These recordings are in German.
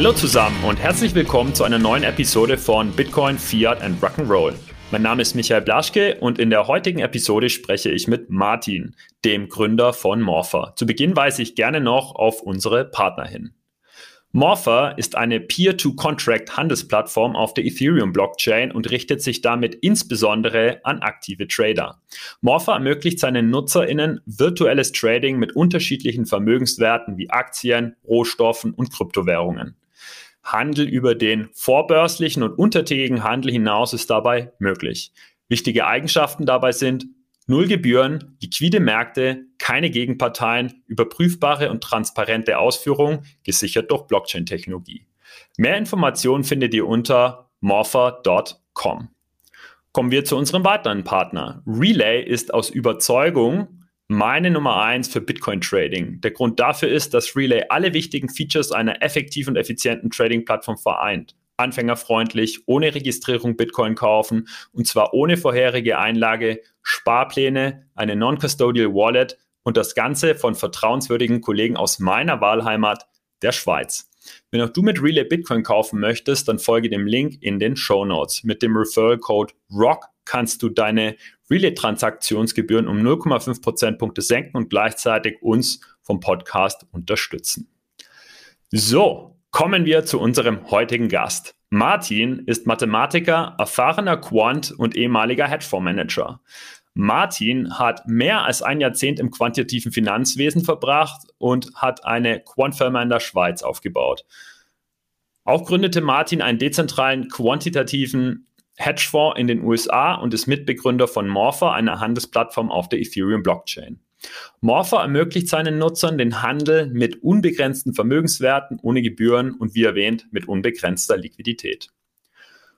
Hallo zusammen und herzlich willkommen zu einer neuen Episode von Bitcoin, Fiat and Rock'n'Roll. Mein Name ist Michael Blaschke und in der heutigen Episode spreche ich mit Martin, dem Gründer von Morpher. Zu Beginn weise ich gerne noch auf unsere Partner hin. Morpher ist eine Peer-to-Contract-Handelsplattform auf der Ethereum-Blockchain und richtet sich damit insbesondere an aktive Trader. Morpher ermöglicht seinen NutzerInnen virtuelles Trading mit unterschiedlichen Vermögenswerten wie Aktien, Rohstoffen und Kryptowährungen. Handel über den vorbörslichen und untertägigen Handel hinaus ist dabei möglich. Wichtige Eigenschaften dabei sind Null Gebühren, liquide Märkte, keine Gegenparteien, überprüfbare und transparente Ausführung, gesichert durch Blockchain-Technologie. Mehr Informationen findet ihr unter morpher.com. Kommen wir zu unserem weiteren Partner. Relay ist aus Überzeugung meine Nummer eins für Bitcoin Trading. Der Grund dafür ist, dass Relay alle wichtigen Features einer effektiven und effizienten Trading-Plattform vereint anfängerfreundlich, ohne Registrierung Bitcoin kaufen und zwar ohne vorherige Einlage, Sparpläne, eine Non-Custodial Wallet und das Ganze von vertrauenswürdigen Kollegen aus meiner Wahlheimat, der Schweiz. Wenn auch du mit Relay Bitcoin kaufen möchtest, dann folge dem Link in den Show Notes. Mit dem Referral Code ROCK kannst du deine Relay-Transaktionsgebühren um 0,5 Prozentpunkte senken und gleichzeitig uns vom Podcast unterstützen. So, Kommen wir zu unserem heutigen Gast. Martin ist Mathematiker, erfahrener Quant und ehemaliger Hedgefondsmanager. Martin hat mehr als ein Jahrzehnt im quantitativen Finanzwesen verbracht und hat eine Quantfirma in der Schweiz aufgebaut. Auch gründete Martin einen dezentralen quantitativen Hedgefonds in den USA und ist Mitbegründer von Morpher, einer Handelsplattform auf der Ethereum Blockchain. Morpher ermöglicht seinen Nutzern den Handel mit unbegrenzten Vermögenswerten ohne Gebühren und wie erwähnt mit unbegrenzter Liquidität.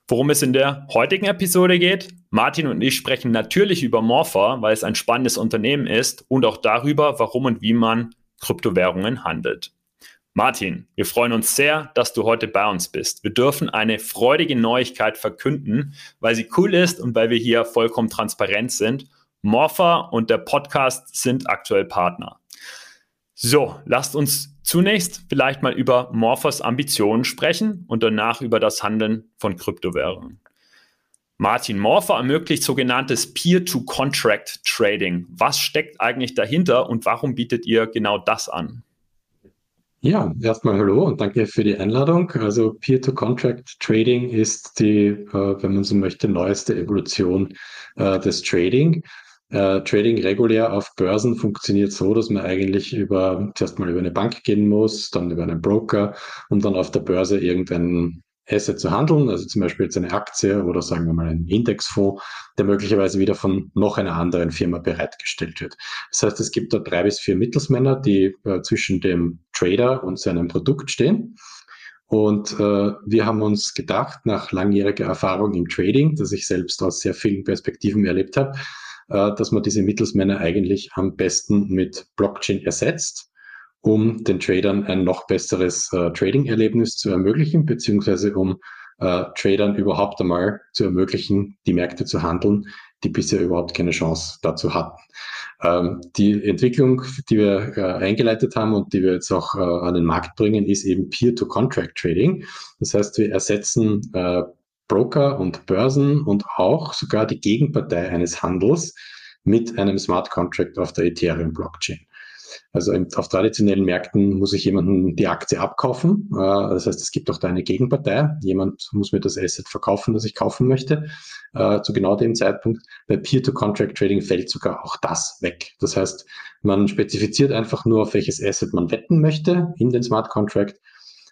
Worum es in der heutigen Episode geht, Martin und ich sprechen natürlich über Morpher, weil es ein spannendes Unternehmen ist und auch darüber, warum und wie man Kryptowährungen handelt. Martin, wir freuen uns sehr, dass du heute bei uns bist. Wir dürfen eine freudige Neuigkeit verkünden, weil sie cool ist und weil wir hier vollkommen transparent sind Morpher und der Podcast sind aktuell Partner. So, lasst uns zunächst vielleicht mal über Morphers Ambitionen sprechen und danach über das Handeln von Kryptowährungen. Martin Morpher ermöglicht sogenanntes Peer-to-Contract Trading. Was steckt eigentlich dahinter und warum bietet ihr genau das an? Ja, erstmal hallo und danke für die Einladung. Also Peer-to-Contract Trading ist die, äh, wenn man so möchte, neueste Evolution äh, des Trading. Äh, Trading regulär auf Börsen funktioniert so, dass man eigentlich über, zuerst mal über eine Bank gehen muss, dann über einen Broker, um dann auf der Börse irgendein Asset zu handeln, also zum Beispiel jetzt eine Aktie oder sagen wir mal einen Indexfonds, der möglicherweise wieder von noch einer anderen Firma bereitgestellt wird. Das heißt, es gibt da drei bis vier Mittelsmänner, die äh, zwischen dem Trader und seinem Produkt stehen. Und äh, wir haben uns gedacht, nach langjähriger Erfahrung im Trading, das ich selbst aus sehr vielen Perspektiven erlebt habe, äh, dass man diese Mittelsmänner eigentlich am besten mit Blockchain ersetzt, um den Tradern ein noch besseres äh, Trading-Erlebnis zu ermöglichen, beziehungsweise um äh, Tradern überhaupt einmal zu ermöglichen, die Märkte zu handeln, die bisher überhaupt keine Chance dazu hatten. Ähm, die Entwicklung, die wir äh, eingeleitet haben und die wir jetzt auch äh, an den Markt bringen, ist eben Peer-to-Contract-Trading. Das heißt, wir ersetzen äh, Broker und Börsen und auch sogar die Gegenpartei eines Handels mit einem Smart Contract auf der Ethereum Also auf traditionellen Märkten muss ich jemanden die Aktie abkaufen. Äh, das heißt, es gibt auch da eine Gegenpartei. Jemand muss mir das Asset verkaufen, das ich kaufen möchte. Äh, zu genau dem Zeitpunkt. Bei Peer-to-Contract Trading fällt sogar auch das weg. Das heißt, man spezifiziert einfach nur, auf welches Asset man wetten möchte in den Smart Contract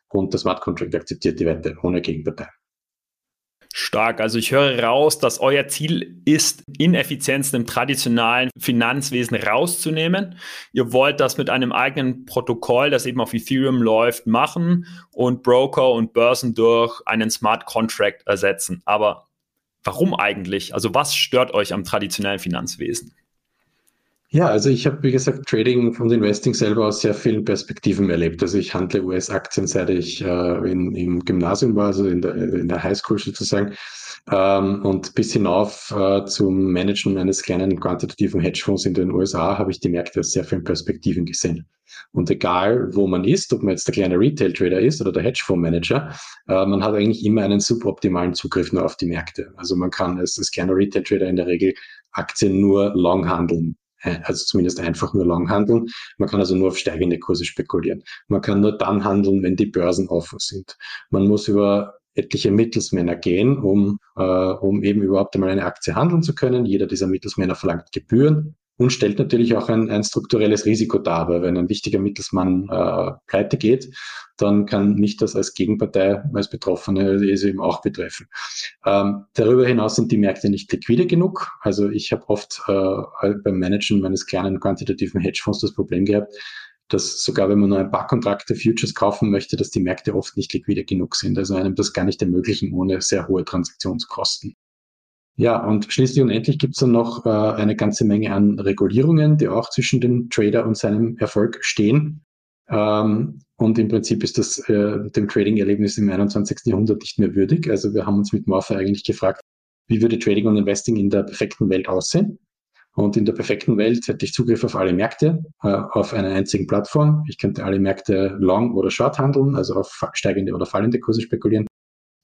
und der Smart Contract akzeptiert die Wette ohne Gegenpartei. Stark. Also ich höre raus, dass euer Ziel ist, Ineffizienzen im traditionalen Finanzwesen rauszunehmen. Ihr wollt das mit einem eigenen Protokoll, das eben auf Ethereum läuft, machen und Broker und Börsen durch einen Smart Contract ersetzen. Aber warum eigentlich? Also was stört euch am traditionellen Finanzwesen? Ja, also ich habe, wie gesagt, Trading und Investing selber aus sehr vielen Perspektiven erlebt. Also ich handle US-Aktien, seit ich äh, in, im Gymnasium war, also in der, in der Highschool sozusagen. Ähm, und bis hinauf äh, zum Managen eines kleinen quantitativen Hedgefonds in den USA habe ich die Märkte aus sehr vielen Perspektiven gesehen. Und egal, wo man ist, ob man jetzt der kleine Retail-Trader ist oder der Hedgefonds-Manager, äh, man hat eigentlich immer einen suboptimalen Zugriff nur auf die Märkte. Also man kann als, als kleiner Retail-Trader in der Regel Aktien nur long handeln also zumindest einfach nur long handeln. Man kann also nur auf steigende Kurse spekulieren. Man kann nur dann handeln, wenn die Börsen offen sind. Man muss über etliche Mittelsmänner gehen, um, äh, um eben überhaupt einmal eine Aktie handeln zu können. Jeder dieser Mittelsmänner verlangt Gebühren und stellt natürlich auch ein, ein strukturelles Risiko dar, weil wenn ein wichtiger Mittelsmann äh, pleite geht, dann kann nicht das als Gegenpartei, als Betroffene es eben auch betreffen. Ähm, darüber hinaus sind die Märkte nicht liquide genug. Also ich habe oft äh, beim Managen meines kleinen quantitativen Hedgefonds das Problem gehabt, dass sogar wenn man nur ein paar Kontrakte Futures kaufen möchte, dass die Märkte oft nicht liquide genug sind. Also einem das gar nicht ermöglichen ohne sehr hohe Transaktionskosten. Ja, und schließlich und endlich gibt es dann noch äh, eine ganze Menge an Regulierungen, die auch zwischen dem Trader und seinem Erfolg stehen. Ähm, und im Prinzip ist das äh, dem Trading-Erlebnis im 21. Jahrhundert nicht mehr würdig. Also wir haben uns mit Morpher eigentlich gefragt, wie würde Trading und Investing in der perfekten Welt aussehen? Und in der perfekten Welt hätte ich Zugriff auf alle Märkte äh, auf einer einzigen Plattform. Ich könnte alle Märkte long oder short handeln, also auf steigende oder fallende Kurse spekulieren.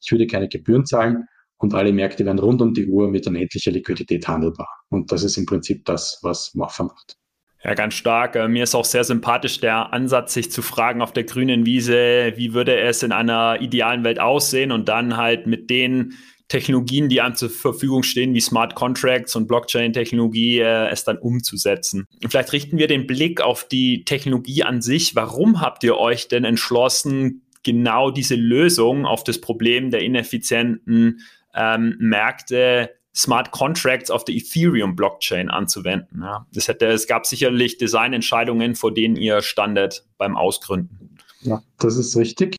Ich würde keine Gebühren zahlen und alle Märkte werden rund um die Uhr mit unendlicher Liquidität handelbar. Und das ist im Prinzip das, was Morpher macht. Ja, ganz stark. Äh, mir ist auch sehr sympathisch der Ansatz, sich zu fragen auf der grünen Wiese, wie würde es in einer idealen Welt aussehen und dann halt mit den Technologien, die einem zur Verfügung stehen, wie Smart Contracts und Blockchain-Technologie, äh, es dann umzusetzen. Vielleicht richten wir den Blick auf die Technologie an sich. Warum habt ihr euch denn entschlossen, genau diese Lösung auf das Problem der ineffizienten ähm, Märkte Smart Contracts auf der Ethereum Blockchain anzuwenden. Ja. Das hätte, es gab sicherlich Designentscheidungen, vor denen ihr standet beim Ausgründen. Ja, das ist richtig.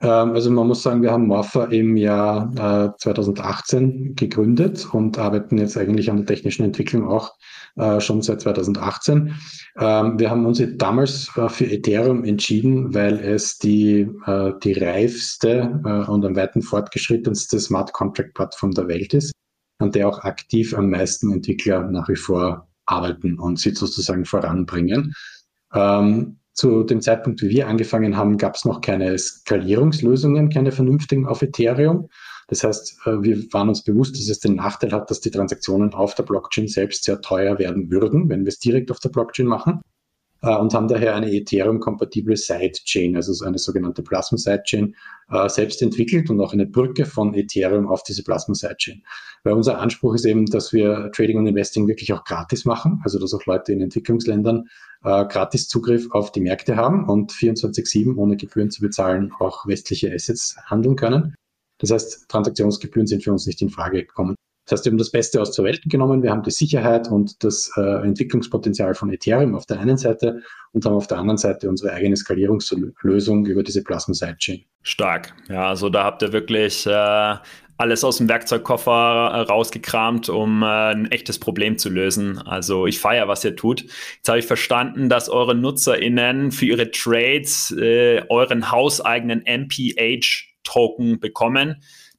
Ähm, also man muss sagen, wir haben Morpha im Jahr 2018 äh, gegründet und arbeiten jetzt eigentlich an der technischen Entwicklung auch äh, schon seit 2018. Ähm, wir haben uns damals äh, für Ethereum entschieden, weil es die, die reifste und am weiten fortgeschrittenste Smart Contract Plattform der Welt ist, an der auch aktiv am meisten Entwickler nach wie vor arbeiten und sie sozusagen voranbringen. Ähm, zu dem Zeitpunkt, wie wir angefangen haben, gab es noch keine Skalierungslösungen, keine vernünftigen auf Ethereum. Das heißt, äh, wir waren uns bewusst, dass es den Nachteil hat, dass die Transaktionen auf der Blockchain selbst sehr teuer werden würden, wenn wir es direkt auf der Blockchain machen. Äh, und haben daher eine Ethereum-kompatible Sidechain, also so eine sogenannte Plasma Sidechain, äh, selbst entwickelt und auch eine Brücke von Ethereum auf diese Plasma Sidechain. Weil unser Anspruch ist eben, dass wir Trading und Investing wirklich auch gratis machen, also dass auch Leute in Entwicklungsländern äh, gratis Zugriff auf die Märkte haben und 24-7 ohne Gebühren zu bezahlen auch westliche Assets handeln können. Das heißt, Transaktionsgebühren sind für uns nicht in Frage gekommen. Das heißt, wir haben das Beste aus der Welt genommen. Wir haben die Sicherheit und das äh, Entwicklungspotenzial von Ethereum auf der einen Seite und haben auf der anderen Seite unsere eigene Skalierungslösung über diese Plasma Sidechain. Stark. Ja, also da habt ihr wirklich äh, alles aus dem Werkzeugkoffer äh, rausgekramt, um äh, ein echtes Problem zu lösen. Also ich feiere, was ihr tut. Jetzt habe ich verstanden, dass eure NutzerInnen für ihre Trades äh, euren hauseigenen MPH-Token bekommen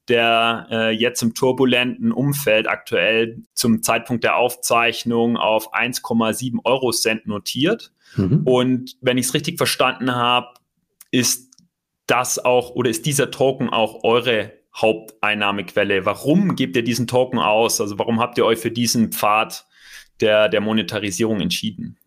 der äh, jetzt im turbulenten Umfeld aktuell zum Zeitpunkt der Aufzeichnung auf 1,7 Euro Cent notiert. Mhm. Und wenn ich es richtig verstanden habe, ist das auch oder ist dieser Token auch eure Haupteinnahmequelle? Warum gebt ihr diesen Token aus? Also warum habt ihr euch für diesen Pfad der, der Monetarisierung entschieden?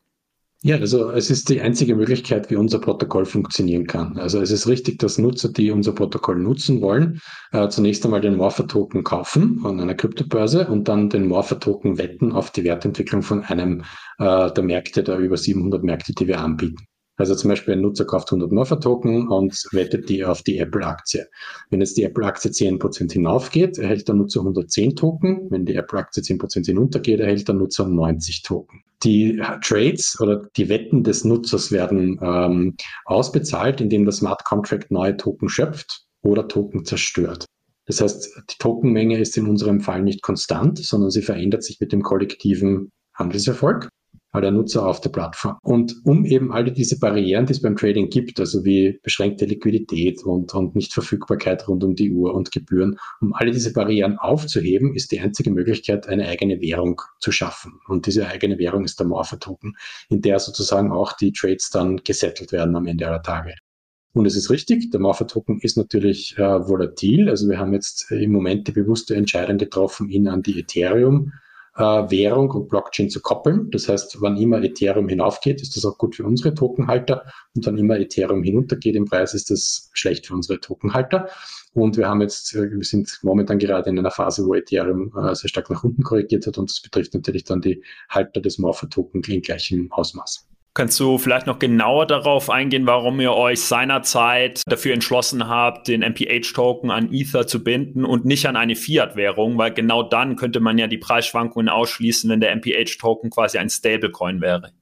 Ja, also es ist die einzige Möglichkeit, wie unser Protokoll funktionieren kann. Also es ist richtig, dass Nutzer, die unser Protokoll nutzen wollen, äh, zunächst einmal den Morpher-Token kaufen an einer Kryptobörse und dann den Morpher-Token wetten auf die Wertentwicklung von einem äh, der Märkte, der über 700 Märkte, die wir anbieten. Also zum Beispiel ein Nutzer kauft 100 Morpher-Token und wettet die auf die Apple-Aktie. Wenn jetzt die Apple-Aktie 10% hinaufgeht, erhält der Nutzer 110 Token. Wenn die Apple-Aktie 10% hinuntergeht, erhält der Nutzer 90 Token. Die Trades oder die Wetten des Nutzers werden ähm, ausbezahlt, indem der Smart Contract neue Token schöpft oder Token zerstört. Das heißt, die Tokenmenge ist in unserem Fall nicht konstant, sondern sie verändert sich mit dem kollektiven Handelserfolg. Aller Nutzer auf der Plattform. Und um eben alle diese Barrieren, die es beim Trading gibt, also wie beschränkte Liquidität und, und Nichtverfügbarkeit rund um die Uhr und Gebühren, um alle diese Barrieren aufzuheben, ist die einzige Möglichkeit, eine eigene Währung zu schaffen. Und diese eigene Währung ist der Morpher-Token, in der sozusagen auch die Trades dann gesettelt werden am Ende aller Tage. Und es ist richtig, der Morpher-Token ist natürlich äh, volatil. Also wir haben jetzt im Moment die bewusste Entscheidung getroffen, ihn an die Ethereum Währung und Blockchain zu koppeln. Das heißt, wann immer Ethereum hinaufgeht, ist das auch gut für unsere Tokenhalter. Und wann immer Ethereum hinuntergeht im Preis, ist das schlecht für unsere Tokenhalter. Und wir haben jetzt, äh, wir sind momentan gerade in einer Phase, wo Ethereum äh, sehr stark nach unten korrigiert hat. Und das betrifft natürlich dann die Halter des Morpher-Token in gleichem Ausmaß. Kannst du vielleicht noch genauer darauf eingehen, warum ihr euch seinerzeit dafür entschlossen habt, den MPH-Token an Ether zu binden und nicht an eine Fiat-Währung? Weil genau dann könnte man ja die Preisschwankungen ausschließen, wenn der MPH-Token quasi ein Stablecoin wäre.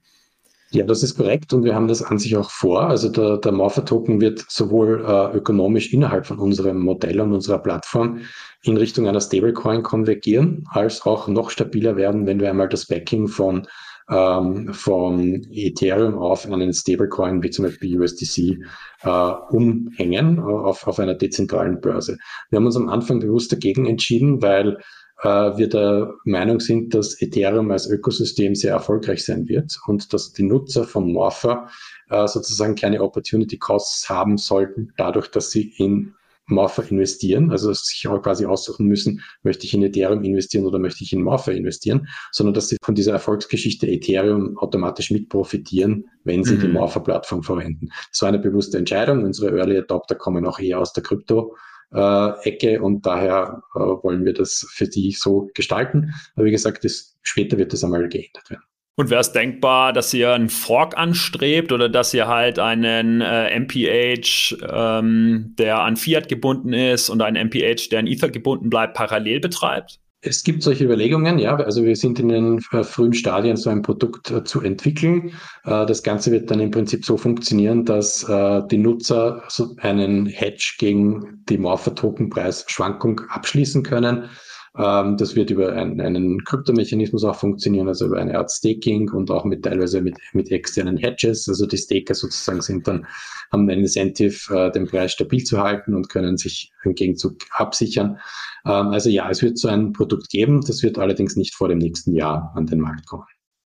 Ja, das ist korrekt und wir haben das an sich auch vor. Also der, der Morpher-Token wird sowohl äh, ökonomisch innerhalb von unserem Modell und unserer Plattform in Richtung einer Stablecoin konvergieren, als auch noch stabiler werden, wenn wir einmal das Backing von ähm, von Ethereum auf einen Stablecoin wie zum Beispiel USDC äh, umhängen äh, auf, auf einer dezentralen Börse. Wir haben uns am Anfang bewusst dagegen entschieden, weil äh, wir der Meinung sind, dass Ethereum als Ökosystem sehr erfolgreich sein wird und dass die Nutzer von Morpher äh, sozusagen keine Opportunity Costs haben sollten, dadurch, dass sie in Morpher investieren, also sich auch quasi aussuchen müssen, möchte ich in Ethereum investieren oder möchte ich in Morpher investieren, sondern dass sie von dieser Erfolgsgeschichte Ethereum automatisch mit profitieren, wenn sie mhm. die Morpher-Plattform verwenden. Das war eine bewusste Entscheidung. Unsere Early Adopter kommen auch eher aus der Krypto. Äh, Ecke und daher äh, wollen wir das für die so gestalten. Aber wie gesagt, das, später wird das einmal geändert werden. Und wäre es denkbar, dass ihr einen Fork anstrebt oder dass ihr halt einen äh, MPH, ähm, der an Fiat gebunden ist und einen MPH, der an Ether gebunden bleibt, parallel betreibt? Es gibt solche Überlegungen, ja. Also wir sind in den äh, frühen Stadien, so ein Produkt äh, zu entwickeln. Äh, das Ganze wird dann im Prinzip so funktionieren, dass äh, die Nutzer so einen Hedge gegen die Morpher-Token-Preisschwankung abschließen können ähm, das wird über ein, einen Kryptomechanismus auch funktionieren, also über eine Art Staking und auch mit teilweise mit, mit externen Hedges. Also die Staker sozusagen sind dann, haben ein Incentive, äh, den Preis stabil zu halten und können sich im Gegenzug absichern. Ähm, also ja, es wird so ein Produkt geben, das wird allerdings nicht vor dem nächsten Jahr an den Markt kommen.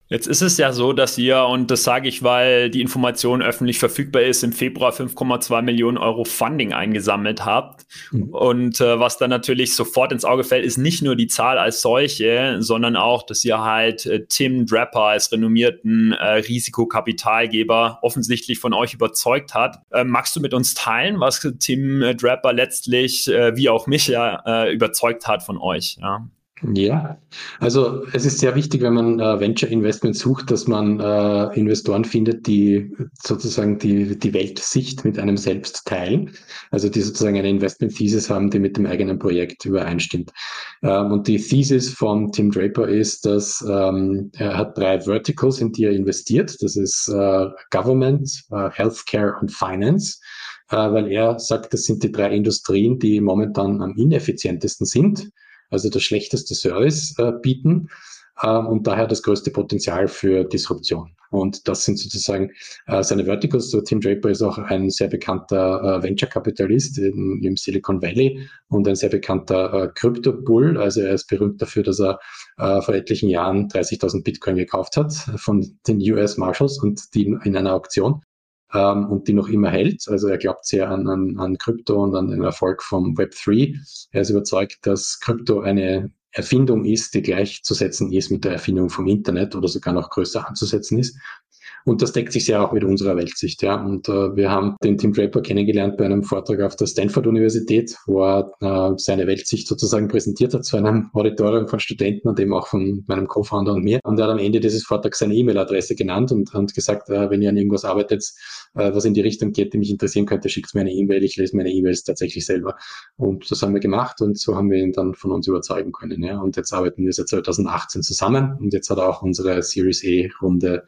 Jetzt ist es ja so, dass ihr, und das sage ich, weil die Information öffentlich verfügbar ist, im Februar 5,2 Millionen Euro Funding eingesammelt habt. Mhm. Und äh, was dann natürlich sofort ins Auge fällt, ist nicht nur die Zahl als solche, sondern auch, dass ihr halt äh, Tim Draper als renommierten äh, Risikokapitalgeber offensichtlich von euch überzeugt hat. Äh, magst du mit uns teilen, was Tim äh, Draper letztlich, äh, wie auch mich ja, überzeugt hat von euch? Ja? Ja, also es ist sehr wichtig, wenn man äh, Venture Investment sucht, dass man äh, Investoren findet, die sozusagen die, die Weltsicht mit einem selbst teilen, also die sozusagen eine Investment Thesis haben, die mit dem eigenen Projekt übereinstimmt. Ähm, und die Thesis von Tim Draper ist, dass ähm, er hat drei Verticals, in die er investiert. Das ist äh, Government, äh, Healthcare und Finance äh, weil er sagt, das sind die drei Industrien, die momentan am ineffizientesten sind also das schlechteste Service äh, bieten ähm, und daher das größte Potenzial für Disruption. Und das sind sozusagen äh, seine Verticals. So Tim Draper ist auch ein sehr bekannter äh, Venture-Kapitalist im Silicon Valley und ein sehr bekannter äh, Crypto-Bull. Also er ist berühmt dafür, dass er äh, vor etlichen Jahren 30.000 Bitcoin gekauft hat von den US Marshals und die in einer Auktion ähm, und die noch immer hält. Also er glaubt sehr an, an, an Krypto und an den Erfolg vom Web3. Er ist überzeugt, dass Krypto eine Erfindung ist, die gleichzusetzen ist mit der Erfindung vom Internet oder sogar noch größer anzusetzen ist. Und das deckt sich sehr auch mit unserer Weltsicht. Ja. Und äh, wir haben den Tim Draper kennengelernt bei einem Vortrag auf der Stanford-Universität, wo er äh, seine Weltsicht sozusagen präsentiert hat zu einem Auditorium von Studenten und eben auch von meinem Co-Founder und mir. Und er hat am Ende dieses Vortrags seine E-Mail-Adresse genannt und, und gesagt, äh, wenn ihr an irgendwas arbeitet, äh, was in die Richtung geht, die mich interessieren könnte, schickt mir eine E-Mail. Ich lese meine E-Mails tatsächlich selber. Und das haben wir gemacht und so haben wir ihn dann von uns überzeugen können. Ja. Und jetzt arbeiten wir seit 2018 zusammen und jetzt hat er auch unsere Series E-Runde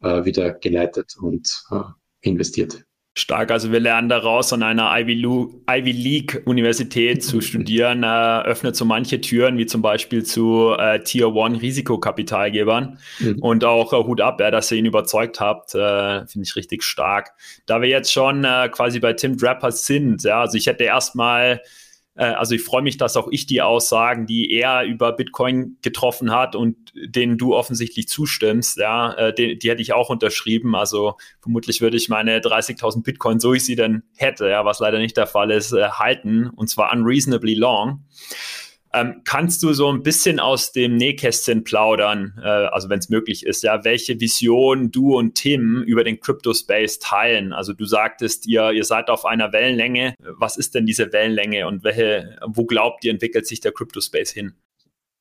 wieder geleitet und äh, investiert. Stark, also wir lernen daraus, an einer Ivy, League Universität zu studieren, äh, öffnet so manche Türen, wie zum Beispiel zu äh, Tier One Risikokapitalgebern. Mhm. Und auch äh, Hut ab, ja, dass ihr ihn überzeugt habt, äh, finde ich richtig stark. Da wir jetzt schon äh, quasi bei Tim Draper sind, ja, also ich hätte erstmal äh, also ich freue mich, dass auch ich die Aussagen, die er über Bitcoin getroffen hat und denen du offensichtlich zustimmst, ja, äh, die, die hätte ich auch unterschrieben. Also vermutlich würde ich meine 30.000 Bitcoin, so ich sie denn hätte, ja, was leider nicht der Fall ist, äh, halten und zwar unreasonably long. Ähm, kannst du so ein bisschen aus dem Nähkästchen plaudern, äh, also wenn es möglich ist, ja, welche Vision du und Tim über den Crypto-Space teilen? Also du sagtest, ihr, ihr seid auf einer Wellenlänge. Was ist denn diese Wellenlänge und welche, wo glaubt ihr, entwickelt sich der Crypto-Space hin?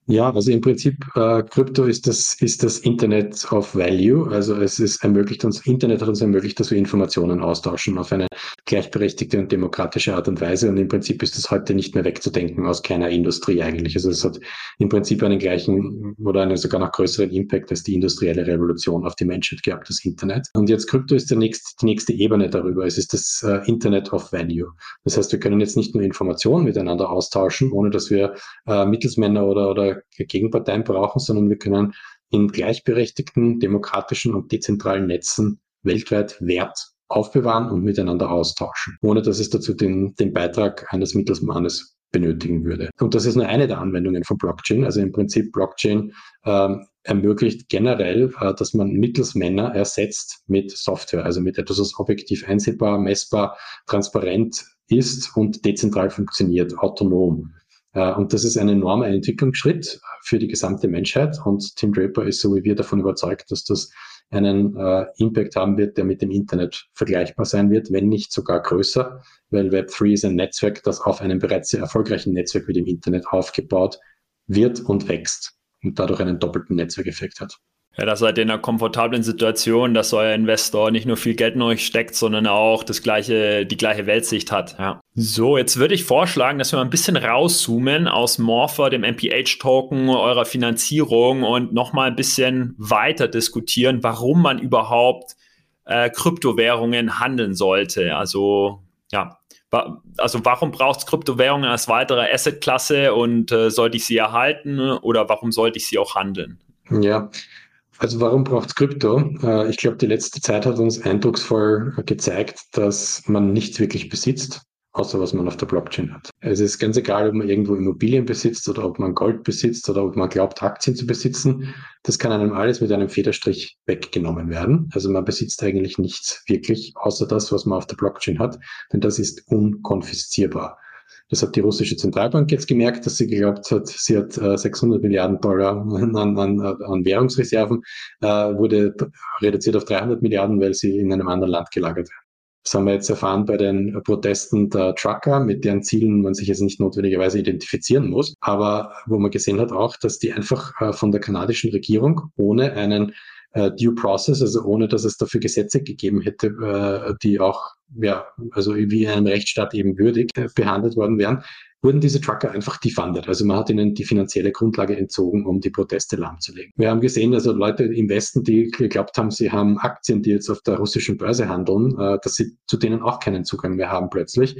Ja, also im Prinzip äh, Krypto ist das, ist das Internet of Value. Also es ist ermöglicht uns, Internet hat uns ermöglicht, dass wir Informationen austauschen auf eine gleichberechtigte und demokratische Art und Weise. Und im Prinzip ist es heute nicht mehr wegzudenken aus keiner Industrie eigentlich. Also es hat im Prinzip einen gleichen oder einen sogar noch größeren Impact als die industrielle Revolution auf die Menschheit gehabt, das Internet. Und jetzt Krypto ist der nächste, die nächste Ebene darüber. Es ist das äh, Internet of Value. Das heißt, wir können jetzt nicht nur Informationen miteinander austauschen, ohne dass wir äh, Mittelsmänner oder, oder Gegenparteien brauchen, sondern wir können in gleichberechtigten, demokratischen und dezentralen Netzen weltweit Wert aufbewahren und miteinander austauschen, ohne dass es dazu den, den Beitrag eines Mittelsmannes benötigen würde. Und das ist nur eine der Anwendungen von Blockchain. Also im Prinzip Blockchain ähm, ermöglicht generell, äh, dass man Mittelsmänner ersetzt mit Software, also mit etwas, was objektiv einsehbar, messbar, transparent ist und dezentral funktioniert, autonom. Äh, und das ist ein enormer Entwicklungsschritt für die gesamte Menschheit. Und Tim Draper ist so wie wir davon überzeugt, dass das einen äh, Impact haben wird, der mit dem Internet vergleichbar sein wird, wenn nicht sogar größer, weil Web3 ist ein Netzwerk, das auf einem bereits sehr erfolgreichen Netzwerk wie dem Internet aufgebaut wird und wächst und dadurch einen doppelten Netzwerkeffekt hat. Ja, da seid ihr in einer komfortablen Situation, dass euer Investor nicht nur viel Geld in euch steckt, sondern auch das gleiche, die gleiche Weltsicht hat. Ja. So, jetzt würde ich vorschlagen, dass wir mal ein bisschen rauszoomen aus Morpher, dem MPH-Token, eurer Finanzierung und nochmal ein bisschen weiter diskutieren, warum man überhaupt äh, Kryptowährungen handeln sollte. Also, ja, also warum braucht es Kryptowährungen als weitere Assetklasse und äh, sollte ich sie erhalten oder warum sollte ich sie auch handeln? Ja, also warum braucht es Krypto? Äh, ich glaube, die letzte Zeit hat uns eindrucksvoll gezeigt, dass man nichts wirklich besitzt, außer was man auf der Blockchain hat. Es ist ganz egal, ob man irgendwo Immobilien besitzt oder ob man Gold besitzt oder ob man glaubt, Aktien zu besitzen. Das kann einem alles mit einem Federstrich weggenommen werden. Also man besitzt eigentlich nichts wirklich, außer das, was man auf der Blockchain hat, denn das ist unkonfiszierbar. Das hat die russische Zentralbank jetzt gemerkt, dass sie geglaubt hat, sie hat äh, 600 Milliarden Dollar an, an, an Währungsreserven, äh, wurde reduziert auf 300 Milliarden, weil sie in einem anderen Land gelagert werden. Das haben wir jetzt erfahren bei den Protesten der Trucker, mit deren Zielen man sich jetzt nicht notwendigerweise identifizieren muss, aber wo man gesehen hat auch, dass die einfach äh, von der kanadischen Regierung ohne einen äh, Due Process, also ohne dass es dafür Gesetze gegeben hätte, äh, die auch, ja, also wie in einem Rechtsstaat eben würdig äh, behandelt worden wären, wurden diese Trucker einfach defunded. Also man hat ihnen die finanzielle Grundlage entzogen, um die Proteste lahmzulegen. Wir haben gesehen, also Leute im Westen, die geglaubt haben, sie haben Aktien, die jetzt auf der russischen Börse handeln, äh, dass sie zu denen auch keinen Zugang mehr haben plötzlich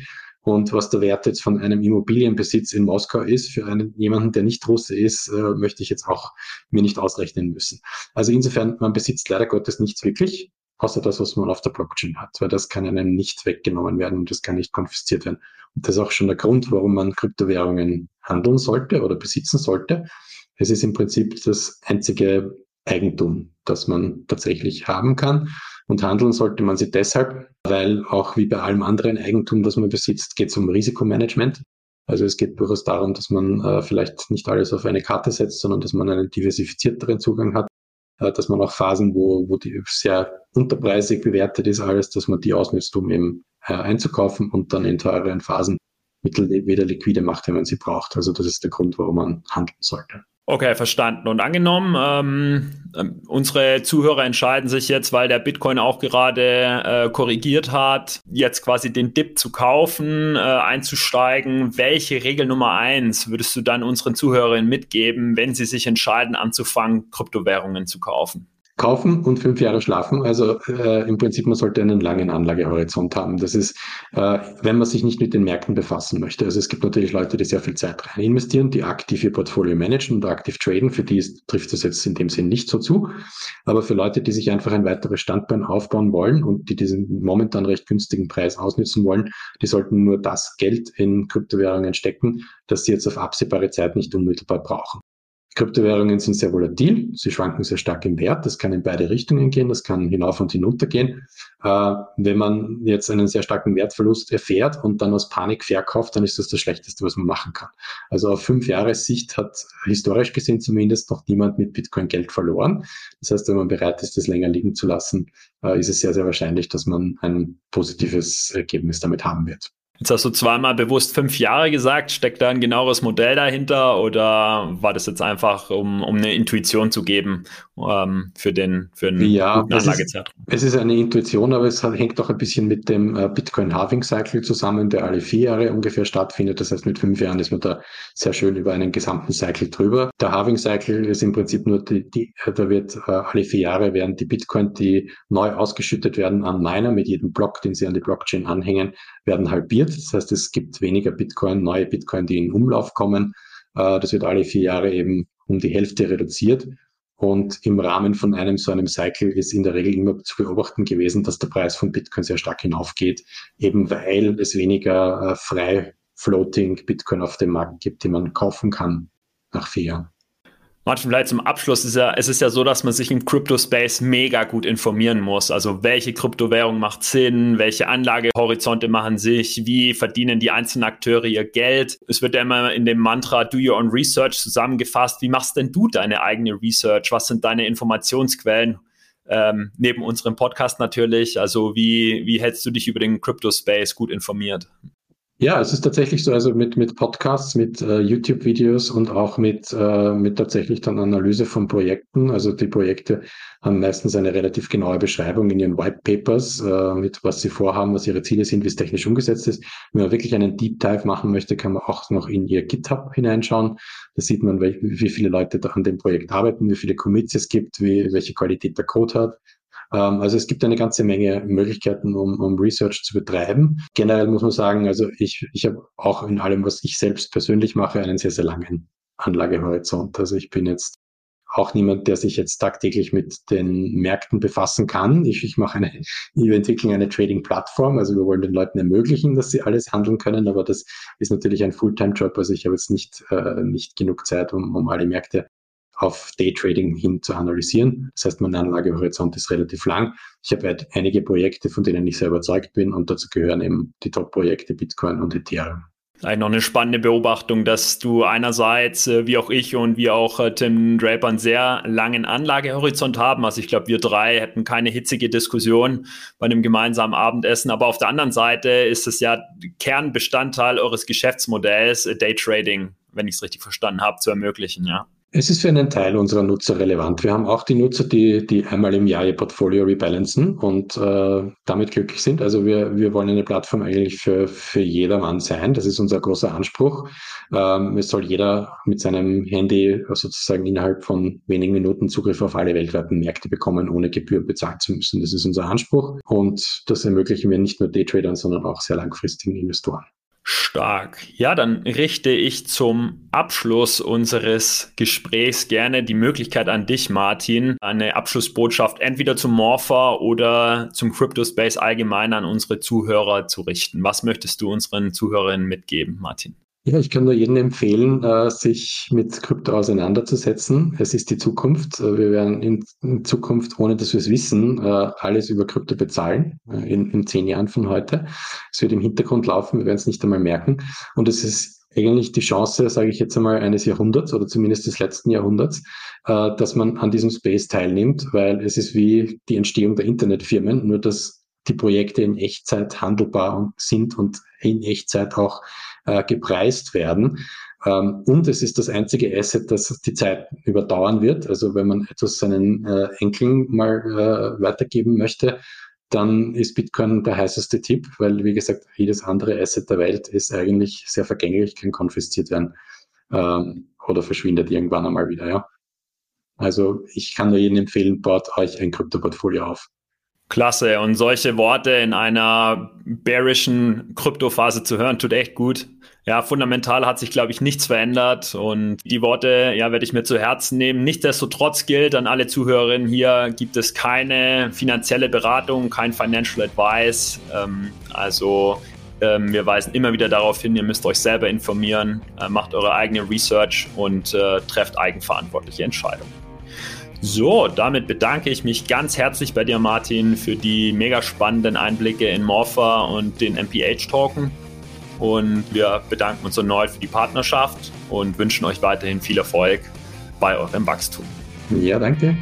und was der Wert jetzt von einem Immobilienbesitz in Moskau ist, für einen, jemanden, der nicht Russe ist, äh, möchte ich jetzt auch mir nicht ausrechnen müssen. Also insofern, man besitzt leider Gottes nichts wirklich, außer das, was man auf der Blockchain hat, weil das kann einem nicht weggenommen werden und das kann nicht konfisziert werden. Und das ist auch schon der Grund, warum man Kryptowährungen handeln sollte oder besitzen sollte. Es ist im Prinzip das einzige Eigentum, das man tatsächlich haben kann. Und handeln sollte man sie deshalb, weil auch wie bei allem anderen Eigentum, das man besitzt, geht es um Risikomanagement. Also es geht durchaus darum, dass man äh, vielleicht nicht alles auf eine Karte setzt, sondern dass man einen diversifizierteren Zugang hat, äh, dass man auch Phasen, wo, wo die sehr unterpreisig bewertet ist, alles, dass man die ausnutzt, um eben äh, einzukaufen und dann in teureren Phasen wieder liquide macht, wenn man sie braucht. Also das ist der Grund, warum man handeln sollte. Okay, verstanden. Und angenommen, ähm, ähm, unsere Zuhörer entscheiden sich jetzt, weil der Bitcoin auch gerade äh, korrigiert hat, jetzt quasi den Dip zu kaufen, äh, einzusteigen. Welche Regel Nummer eins würdest du dann unseren Zuhörerinnen mitgeben, wenn sie sich entscheiden, anzufangen, Kryptowährungen zu kaufen? Kaufen und fünf Jahre schlafen. Also äh, im Prinzip, man sollte einen langen Anlagehorizont haben. Das ist, äh, wenn man sich nicht mit den Märkten befassen möchte. Also es gibt natürlich Leute, die sehr viel Zeit rein investieren, die aktiv ihr Portfolio managen und aktiv traden. Für die ist, trifft das jetzt in dem Sinn nicht so zu. Aber für Leute, die sich einfach ein weiteres Standbein aufbauen wollen und die diesen momentan recht günstigen Preis ausnutzen wollen, die sollten nur das Geld in Kryptowährungen stecken, das sie jetzt auf absehbare Zeit nicht unmittelbar brauchen. Kryptowährungen sind sehr volatil, sie schwanken sehr stark im Wert, das kann in beide Richtungen gehen, das kann hinauf und hinunter gehen. Äh, wenn man jetzt einen sehr starken Wertverlust erfährt und dann aus Panik verkauft, dann ist das das Schlechteste, was man machen kann. Also auf fünf Jahre Sicht hat historisch gesehen zumindest noch niemand mit Bitcoin Geld verloren. Das heißt, wenn man bereit ist, das länger liegen zu lassen, äh, ist es sehr, sehr wahrscheinlich, dass man ein positives Ergebnis damit haben wird. Jetzt hast du zweimal bewusst fünf Jahre gesagt. Steckt da ein genaueres Modell dahinter oder war das jetzt einfach, um, um eine Intuition zu geben ähm, für den für einen ja, guten Anlagezeitraum? Es, es ist eine Intuition, aber es hängt auch ein bisschen mit dem äh, Bitcoin Halving Cycle zusammen, der alle vier Jahre ungefähr stattfindet. Das heißt, mit fünf Jahren ist man da sehr schön über einen gesamten Cycle drüber. Der Halving Cycle ist im Prinzip nur die, die da wird äh, alle vier Jahre werden die Bitcoin, die neu ausgeschüttet werden an Miner mit jedem Block, den sie an die Blockchain anhängen, werden halbiert. Das heißt, es gibt weniger Bitcoin, neue Bitcoin, die in Umlauf kommen. Äh, das wird alle vier Jahre eben um die Hälfte reduziert. Und im Rahmen von einem so einem Cycle ist in der Regel immer zu beobachten gewesen, dass der Preis von Bitcoin sehr stark hinaufgeht, eben weil es weniger äh, frei floating Bitcoin auf dem Markt gibt, die man kaufen kann nach vier Jahren. Martin, vielleicht zum Abschluss ist ja, es ist ja so, dass man sich im Crypto-Space mega gut informieren muss. Also welche Kryptowährung macht Sinn, welche Anlagehorizonte machen sich, wie verdienen die einzelnen Akteure ihr Geld. Es wird ja immer in dem Mantra Do Your Own Research zusammengefasst. Wie machst denn du deine eigene Research? Was sind deine Informationsquellen? Ähm, neben unserem Podcast natürlich. Also wie, wie hältst du dich über den Crypto-Space gut informiert? Ja, es ist tatsächlich so, also mit, mit Podcasts, mit äh, YouTube-Videos und auch mit, äh, mit tatsächlich dann Analyse von Projekten. Also die Projekte haben meistens eine relativ genaue Beschreibung in ihren White Papers, äh, mit was sie vorhaben, was ihre Ziele sind, wie es technisch umgesetzt ist. Wenn man wirklich einen Deep Dive machen möchte, kann man auch noch in ihr GitHub hineinschauen. Da sieht man, wie, viele Leute da an dem Projekt arbeiten, wie viele Commits es gibt, wie, welche Qualität der Code hat. Ähm, also es gibt eine ganze Menge Möglichkeiten, um, um Research zu betreiben. Generell muss man sagen, also ich, ich habe auch in allem, was ich selbst persönlich mache, einen sehr, sehr langen Anlagehorizont. Also ich bin jetzt auch niemand, der sich jetzt tagtäglich mit den Märkten befassen kann. Ich, ich mache eine, wir entwickeln eine Trading-Plattform. Also wir wollen den Leuten ermöglichen, dass sie alles handeln können, aber das ist natürlich ein Fulltime-Job. Also ich habe jetzt nicht, äh, nicht genug Zeit, um, um alle Märkte auf Daytrading hin zu analysieren. Das heißt, mein Anlagehorizont ist relativ lang. Ich habe halt einige Projekte, von denen ich sehr überzeugt bin und dazu gehören eben die Top-Projekte Bitcoin und Ethereum. Eigentlich noch eine spannende Beobachtung, dass du einerseits, äh, wie auch ich und wie auch äh, Tim Draper, einen sehr langen Anlagehorizont haben. Also ich glaube, wir drei hätten keine hitzige Diskussion bei einem gemeinsamen Abendessen. Aber auf der anderen Seite ist es ja Kernbestandteil eures Geschäftsmodells, äh, Daytrading, wenn ich es richtig verstanden habe, zu ermöglichen, ja. Es ist für einen Teil unserer Nutzer relevant. Wir haben auch die Nutzer, die, die einmal im Jahr ihr Portfolio rebalancen und äh, damit glücklich sind. Also wir, wir wollen eine Plattform eigentlich für, für jedermann sein. Das ist unser großer Anspruch. Ähm, es soll jeder mit seinem Handy sozusagen innerhalb von wenigen Minuten Zugriff auf alle weltweiten Märkte bekommen, ohne Gebühren bezahlen zu müssen. Das ist unser Anspruch und das ermöglichen wir nicht nur Daytradern, sondern auch sehr langfristigen Investoren. Stark. Ja, dann richte ich zum Abschluss unseres Gesprächs gerne die Möglichkeit an dich, Martin, eine Abschlussbotschaft entweder zum Morpher oder zum Cryptospace allgemein an unsere Zuhörer zu richten. Was möchtest du unseren Zuhörerinnen mitgeben, Martin? Ja, ich kann nur jedem empfehlen, äh, sich mit Krypto auseinanderzusetzen. Es ist die Zukunft. Äh, wir werden in, Zukunft, ohne dass wir es wissen, äh, alles über Krypto bezahlen, in, in zehn Jahren von heute. Es wird im Hintergrund laufen, wir werden es nicht einmal merken. Und es ist eigentlich die Chance, sage ich jetzt einmal, eines Jahrhunderts oder zumindest des letzten Jahrhunderts, dass man an diesem Space teilnimmt, weil es ist wie die Entstehung der Internetfirmen, nur dass die Projekte in Echtzeit handelbar sind und in Echtzeit auch äh, gepreist werden. Ähm, und es ist das einzige Asset, das die Zeit überdauern wird. Also wenn man etwas seinen äh, Enkeln mal äh, weitergeben möchte, dann ist Bitcoin der heißeste Tipp, weil, wie gesagt, jedes andere Asset der Welt ist eigentlich sehr vergänglich, kann konfisziert werden ähm, oder verschwindet irgendwann einmal wieder, ja. Also ich kann nur jedem empfehlen, baut euch ein Krypto-Portfolio auf. Klasse. Und solche Worte in einer bearischen Kryptophase zu hören, tut echt gut. Ja, fundamental hat sich, glaube ich, nichts verändert. Und die Worte, ja, werde ich mir zu Herzen nehmen. Nichtsdestotrotz gilt an alle Zuhörerinnen, hier gibt es keine finanzielle Beratung, kein Financial Advice. Ähm, also ähm, wir weisen immer wieder darauf hin, ihr müsst euch selber informieren, äh, macht eure eigene Research und äh, trefft eigenverantwortliche Entscheidungen. So, damit bedanke ich mich ganz herzlich bei dir, Martin, für die mega spannenden Einblicke in Morpha und den MPH-Token. Und wir bedanken uns erneut für die Partnerschaft und wünschen euch weiterhin viel Erfolg bei eurem Wachstum. Ja, danke.